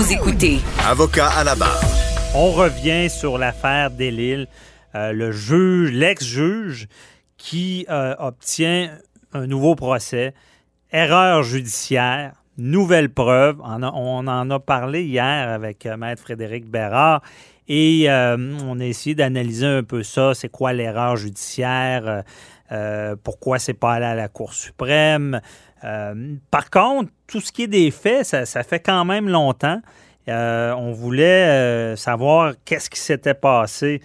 Vous écoutez. Avocat à la barre. On revient sur l'affaire Delille. Euh, le juge, l'ex-juge, qui euh, obtient un nouveau procès, erreur judiciaire, nouvelle preuve. On, en a parlé hier avec euh, Maître Frédéric Bérard et on a essayé d'analyser un peu ça. C'est quoi l'erreur judiciaire? pourquoi c'est pas allé à la Cour suprême? par contre, tout ce qui est des faits, ça, fait quand même longtemps. Euh, on voulait euh, savoir qu'est-ce qui s'était passé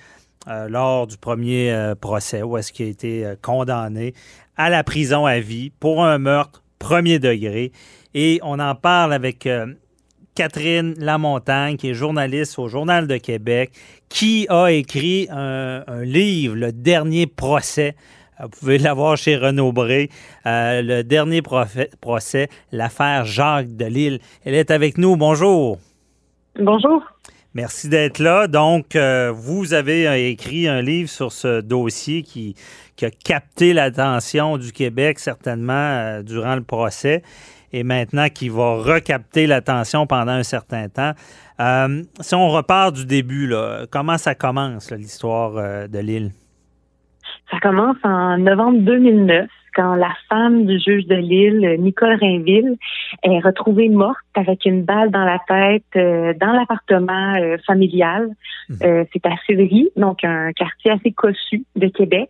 euh, lors du premier procès, où est-ce qu'il a été condamné à la prison à vie pour un meurtre premier degré. Et on en parle avec Catherine Lamontagne, qui est journaliste au Journal de Québec, qui a écrit un livre, Le dernier procès, vous pouvez l'avoir chez Renaud Bré. Euh, le dernier procès, l'affaire Jacques de Lille. Elle est avec nous. Bonjour. Bonjour. Merci d'être là. Donc, euh, vous avez euh, écrit un livre sur ce dossier qui, a capté l'attention du Québec certainement durant le procès et maintenant qui va recapter l'attention pendant un certain temps. si on repart du début, comment ça commence l'histoire de Lille? Ça commence en novembre 2009 quand la femme du juge de Lille, Nicole Rainville, est retrouvée morte avec une balle dans la tête euh, dans l'appartement euh, familial. Mhm. Euh, c'est à Sillery, donc un quartier assez cossu de Québec.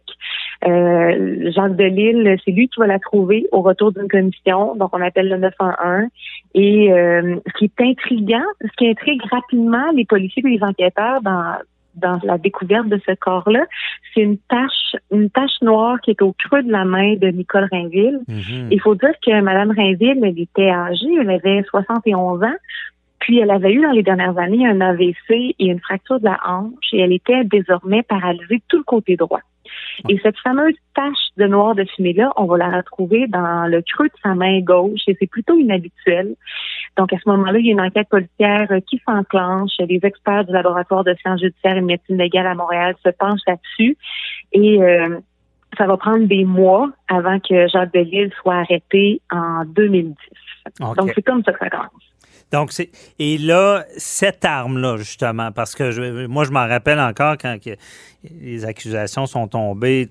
Jacques de Lille, c'est lui qui va la trouver au retour d'une commission, donc on appelle le 911. Et ce qui est intriguant, ce qui intrigue rapidement les policiers et les enquêteurs dans dans la découverte de ce corps-là, c'est une tache, une tache noire qui est au creux de la main de Nicole Rainville. Mhm. Il faut dire que Madame Rainville, elle était âgée, elle avait 71 ans. Puis elle avait eu dans les dernières années un AVC et une fracture de la hanche et elle était désormais paralysée tout le côté droit. Et cette fameuse tache de noir de fumée-là, on va la retrouver dans le creux de sa main gauche et c'est plutôt inhabituel. Donc, à ce moment-là, il y a une enquête policière qui s'enclenche. Les experts du laboratoire de sciences judiciaires et de médecine légale à Montréal se penchent là-dessus et euh, ça va prendre des mois avant que Jacques Delisle soit arrêté en 2010. Donc, c'est comme ça que ça commence. Donc, c'est. Et là, cette arme-là, justement, parce que moi, je m'en rappelle encore quand les accusations sont tombées,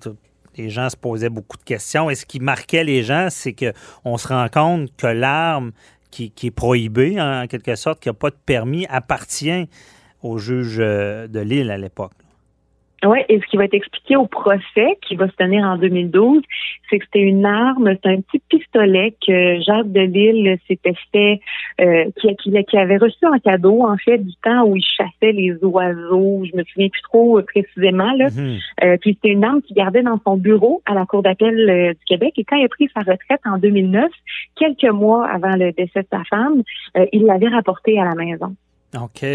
les gens se posaient beaucoup de questions. Et ce qui marquait les gens, c'est qu'on se rend compte que l'arme qui, est prohibée, en quelque sorte, qui n'a pas de permis, appartient au juge euh, de Lille à l'époque. Oui, et ce qui va être expliqué au procès qui va se tenir en 2012, c'est que c'était une arme, c'est un petit pistolet que Jacques Delille s'était fait, euh, qui, qui, avait reçu en cadeau, en fait, du temps où il chassait les oiseaux. Je me souviens plus trop euh, précisément, là. Mhm. Euh, puis c'était une arme qu'il gardait dans son bureau à la Cour d'appel euh, du Québec. Et quand il a pris sa retraite en 2009, quelques mois avant le décès de sa femme, il l'avait rapporté à la maison. OK.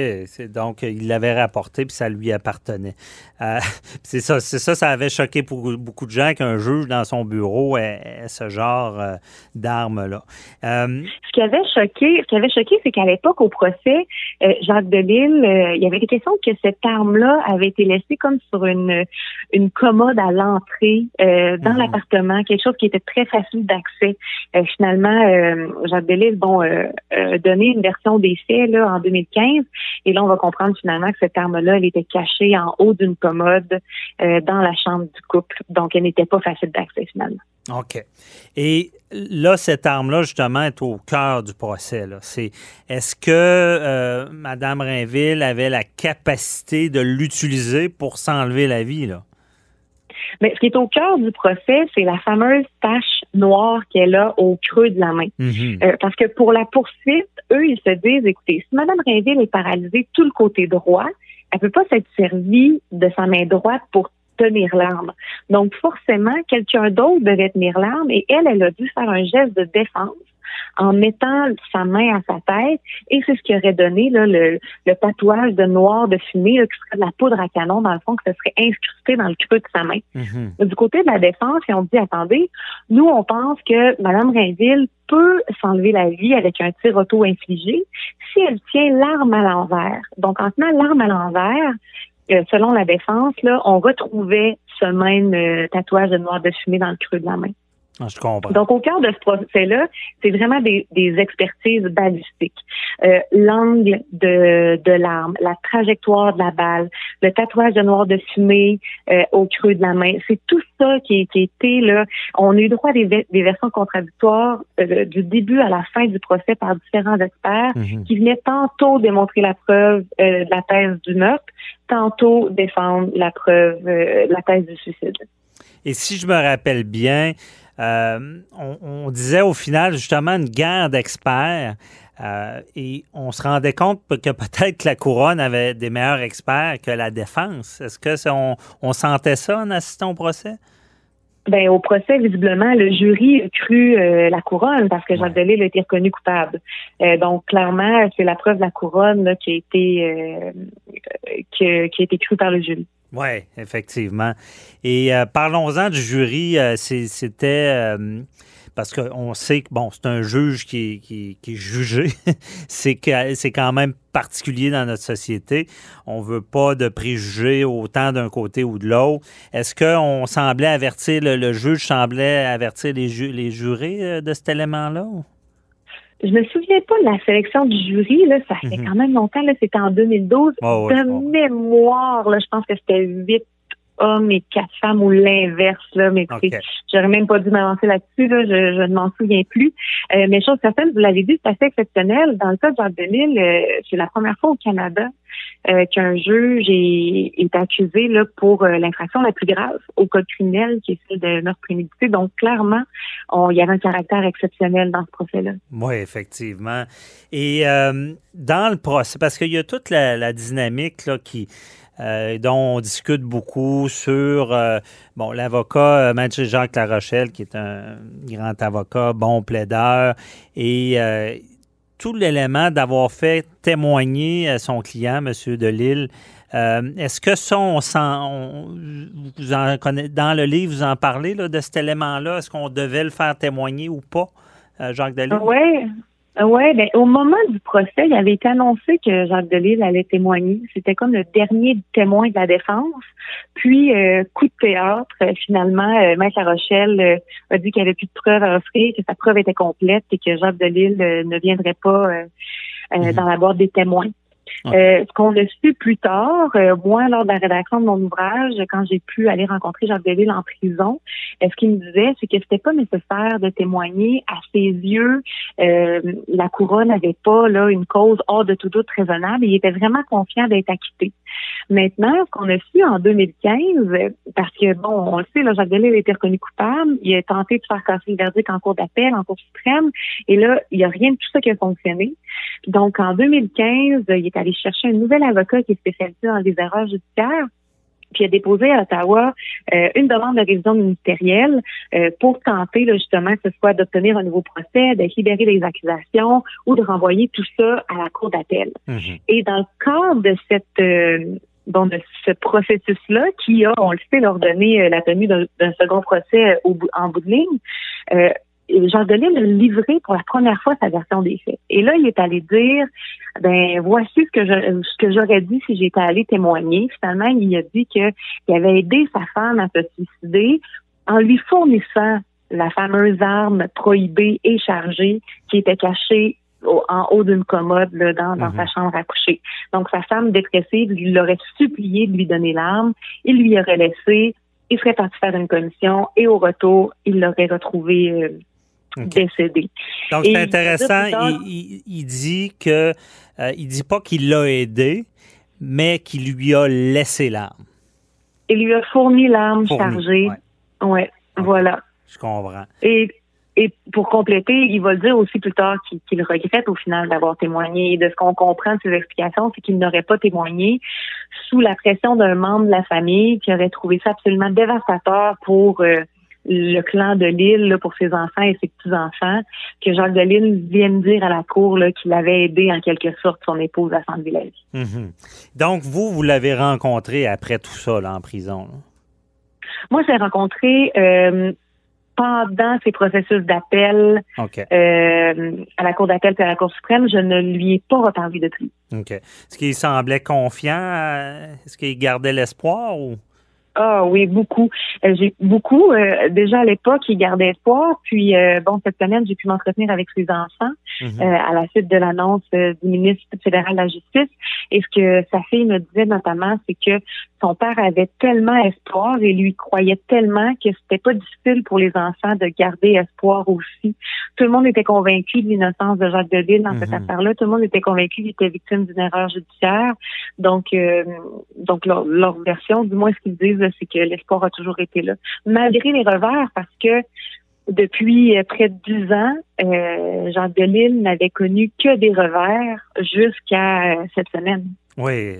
Donc, il l'avait rapporté puis ça lui appartenait. Euh, c'est ça, c'est ça, ça avait choqué pour beaucoup de gens qu'un juge dans son bureau ait, ce genre euh, d'arme-là. Euh, ce qui avait choqué, ce qui avait choqué, c'est qu'à l'époque, au procès, Jacques Delille, il y avait des questions que cette arme-là avait été laissée comme sur une, une commode à l'entrée dans mhm. l'appartement, quelque chose qui était très facile d'accès. finalement, Jacques Delille, bon, donné une version des faits là, en 2015 et là, on va comprendre finalement que cette arme-là, elle était cachée en haut d'une commode euh, dans la chambre du couple. Donc, elle n'était pas facile d'accès finalement. OK. Et là, cette arme-là, justement, est au cœur du procès. C'est, est-ce que euh, Mme Rainville avait la capacité de l'utiliser pour s'enlever la vie? Là? Mais ce qui est au cœur du procès, c'est la fameuse tache noire qu'elle a au creux de la main. Mhm. Euh, parce que pour la poursuite, eux, ils se disent, écoutez, si Mme Rainville est paralysée tout le côté droit, elle peut pas s'être servie de sa main droite pour tenir l'arme. Donc, forcément, quelqu'un d'autre devait tenir l'arme et elle, elle a dû faire un geste de défense en mettant sa main à sa tête et c'est ce qui aurait donné là, le, le tatouage de noir de fumée qui serait de la poudre à canon dans le fond que ce serait incrusté dans le creux de sa main. Mm-hmm. Du côté de la défense, et on dit attendez, nous on pense que Mme Rainville peut s'enlever la vie avec un tir auto-infligé si elle tient l'arme à l'envers. Donc en tenant l'arme à l'envers, euh, selon la défense, là, on retrouvait ce même euh, tatouage de noir de fumée dans le creux de la main. Ah, je comprends. Donc, au cœur de ce procès-là, c'est vraiment des, expertises balistiques. Euh, l'angle de, de l'arme, la trajectoire de la balle, le tatouage de noir de fumée euh, au creux de la main, c'est tout ça qui, été là. On a eu droit à des, des versions contradictoires euh, du début à la fin du procès par différents experts mhm. qui venaient tantôt démontrer la preuve de la thèse du meurtre, tantôt défendre la preuve, la thèse du suicide. Et si je me rappelle bien, euh, on, disait au final justement une guerre d'experts euh, et on se rendait compte que peut-être la couronne avait des meilleurs experts que la défense. Est-ce que on, sentait ça en assistant au procès? Ben, au procès, visiblement, le jury a cru euh, la couronne parce que Jacques Delisle a été reconnu coupable. donc, clairement, c'est la preuve de la couronne qui a été qui a été crue par le jury. Oui, effectivement. Et euh, parlons-en du jury. Euh, c'était euh, parce qu'on sait que bon, c'est un juge qui, qui, est jugé. c'est quand même particulier dans notre société. On veut pas de préjugés autant d'un côté ou de l'autre. Est-ce qu'on semblait avertir le, juge semblait avertir les, les jurés de cet élément-là? Je me souviens pas de la sélection du jury, là, ça fait mhm. quand même longtemps, là, c'était en 2012. de mémoire, là, je pense que c'était huit hommes et quatre femmes ou l'inverse, là, mais j'aurais même pas dû m'avancer là-dessus, là, je, je ne m'en souviens plus. Euh, mais chose certaine, vous l'avez dit, c'est assez exceptionnel. Dans le cas de Jacques Delisle, euh, c'est la première fois au Canada euh, qu'un juge est, est, accusé là, pour euh, l'infraction la plus grave au code criminel, qui est celle de meurtre prémédité. Donc, clairement, il y avait un caractère exceptionnel dans ce procès-là. Oui, effectivement. Et euh, dans le procès, parce qu'il y a toute la, la dynamique là, qui euh, dont on discute beaucoup sur euh, bon l'avocat euh, Mathieu Jacques Larochelle, qui est un grand avocat, bon plaideur, et tout l'élément d'avoir fait témoigner son client, M. Delille. Est-ce que ça, on, vous en dans le livre, vous en parlez là, de cet élément-là? Est-ce qu'on devait le faire témoigner ou pas, Jacques Delille? Oui, oui, ben, au moment du procès, il avait été annoncé que Jacques Delisle allait témoigner. C'était comme le dernier témoin de la défense. Puis, euh, coup de théâtre, euh, finalement, euh, Maître La Rochelle a dit qu'il n'y avait plus de preuves à offrir, que sa preuve était complète et que Jacques Delisle ne viendrait pas mhm. dans la boîte des témoins. Euh, ce qu'on a su plus tard, euh, moi, lors de la rédaction de mon ouvrage, quand j'ai pu aller rencontrer Jacques Deville en prison, euh, ce qu'il me disait, c'est que c'était pas nécessaire de témoigner. À ses yeux, la couronne n'avait pas là une cause hors de tout doute raisonnable. il était vraiment confiant d'être acquitté. Maintenant, ce qu'on a su en 2015, parce que bon, on le sait, là, Jacques Delisle a été reconnu coupable, il a tenté de faire casser le verdict en cours d'appel, en cour suprême, et là, il n'y a rien de tout ça qui a fonctionné. Donc, en 2015, il est allé chercher un nouvel avocat qui est spécialisé dans les erreurs judiciaires puis a déposé à Ottawa euh, une demande de révision ministérielle euh, pour tenter justement que ce soit d'obtenir un nouveau procès, de libérer les accusations ou de renvoyer tout ça à la cour d'appel. Mm-hmm. Et dans le cadre de cette euh, bon, de ce processus-là, qui a, on le sait, ordonné la tenue d'un second procès au, en bout de ligne, Jean Delisle a livré pour la première fois sa version des faits. Et là, il est allé dire, ben voici ce que je, ce que j'aurais dit si j'étais allé témoigner. Finalement, il a dit qu'il avait aidé sa femme à se suicider en lui fournissant la fameuse arme prohibée et chargée qui était cachée en haut d'une commode dans, dans sa mhm. chambre à coucher. Donc, sa femme dépressive lui l'aurait supplié de lui donner l'arme. Il lui aurait laissé. Il serait parti faire une commission et au retour, il l'aurait retrouvé euh, décédé. Donc, c'est intéressant. il, dit que euh, il dit pas qu'il l'a aidé, mais qu'il lui a laissé l'arme. Il lui a fourni l'arme chargée. Oui, ouais, voilà. Je comprends. Et, et pour compléter, il va le dire aussi plus tard qu'il regrette au final d'avoir témoigné. Et de ce qu'on comprend de ses explications, c'est qu'il n'aurait pas témoigné sous la pression d'un membre de la famille qui aurait trouvé ça absolument dévastateur pour euh, le clan de Lille pour ses enfants et ses petits-enfants, que Jacques de Lille vienne dire à la cour qu'il avait aidé en quelque sorte son épouse à s'enlever la vie. Donc, vous, vous l'avez rencontré après tout ça là, en prison? Moi, je l'ai rencontré euh, pendant ses processus d'appel euh, à la Cour d'appel et à la Cour suprême. Je ne lui ai pas reparlé depuis. OK. Est-ce qu'il semblait confiant? Est-ce qu'il gardait l'espoir ou? Ah oui, beaucoup. Euh, j'ai beaucoup. Euh, déjà à l'époque, ils gardaient espoir. Puis euh, bon, cette semaine, j'ai pu m'entretenir avec ses enfants mhm. à la suite de l'annonce du ministre fédéral de la Justice. Et ce que sa fille me disait notamment, c'est que son père avait tellement espoir et lui croyait tellement que c'était pas difficile pour les enfants de garder espoir aussi. Tout le monde était convaincu de l'innocence de Jacques Deville dans cette mhm. affaire-là. Tout le monde était convaincu qu'il était victime d'une erreur judiciaire. Donc, donc leur, leur version, du moins ce qu'ils disent c'est que l'espoir a toujours été là. Malgré les revers, parce que depuis euh, près de dix ans, euh, Jean Delisle n'avait connu que des revers jusqu'à euh, cette semaine. Oui,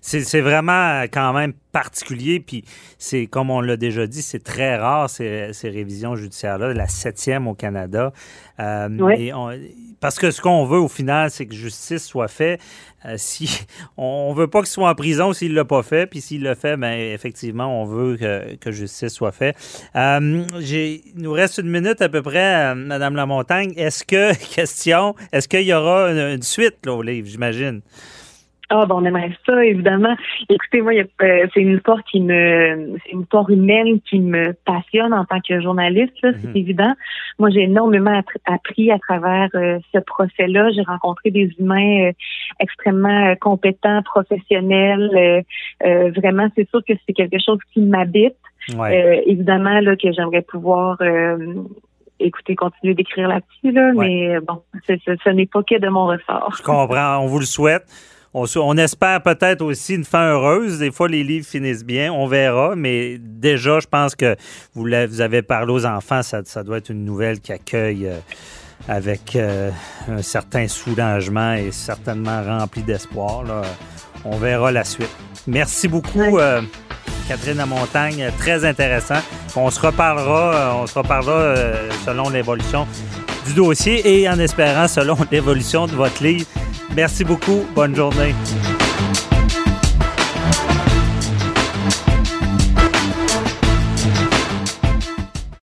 c'est vraiment quand même particulier, puis c'est comme on l'a déjà dit, c'est très rare ces, révisions judiciaires-là, la septième au Canada. Euh, parce que ce qu'on veut au final, c'est que justice soit faite. Euh, si on veut pas qu'il soit en prison s'il l'a pas fait, puis s'il l'a fait, ben effectivement, on veut que, justice soit faite. Euh, il nous reste une minute à peu près, Madame Lamontagne. Est-ce que question, est-ce qu'il y aura une, suite au livre, j'imagine? Ah, bon, on aimerait ça, évidemment. Écoutez, moi, euh, c'est une histoire qui me, c'est une histoire humaine qui me passionne en tant que journaliste, c'est mhm. évident. Moi, j'ai énormément appris à travers euh, ce procès-là. J'ai rencontré des humains euh, extrêmement compétents, professionnels. vraiment, c'est sûr que c'est quelque chose qui m'habite. évidemment, là, que j'aimerais pouvoir écoutez, continuer d'écrire là-dessus, là, mais bon, ce n'est pas que de mon ressort. Je comprends, on vous le souhaite. On, espère peut-être aussi une fin heureuse. Des fois, les livres finissent bien, on verra. Mais déjà, je pense que vous, vous avez parlé aux enfants, ça, doit être une nouvelle qui accueille euh, avec euh, un certain soulagement et certainement rempli d'espoir. On verra la suite. Merci beaucoup. Euh, Catherine à Montagne, très intéressant. On se reparlera, on se reparlera selon l'évolution du dossier et en espérant selon l'évolution de votre livre. Merci beaucoup. Bonne journée.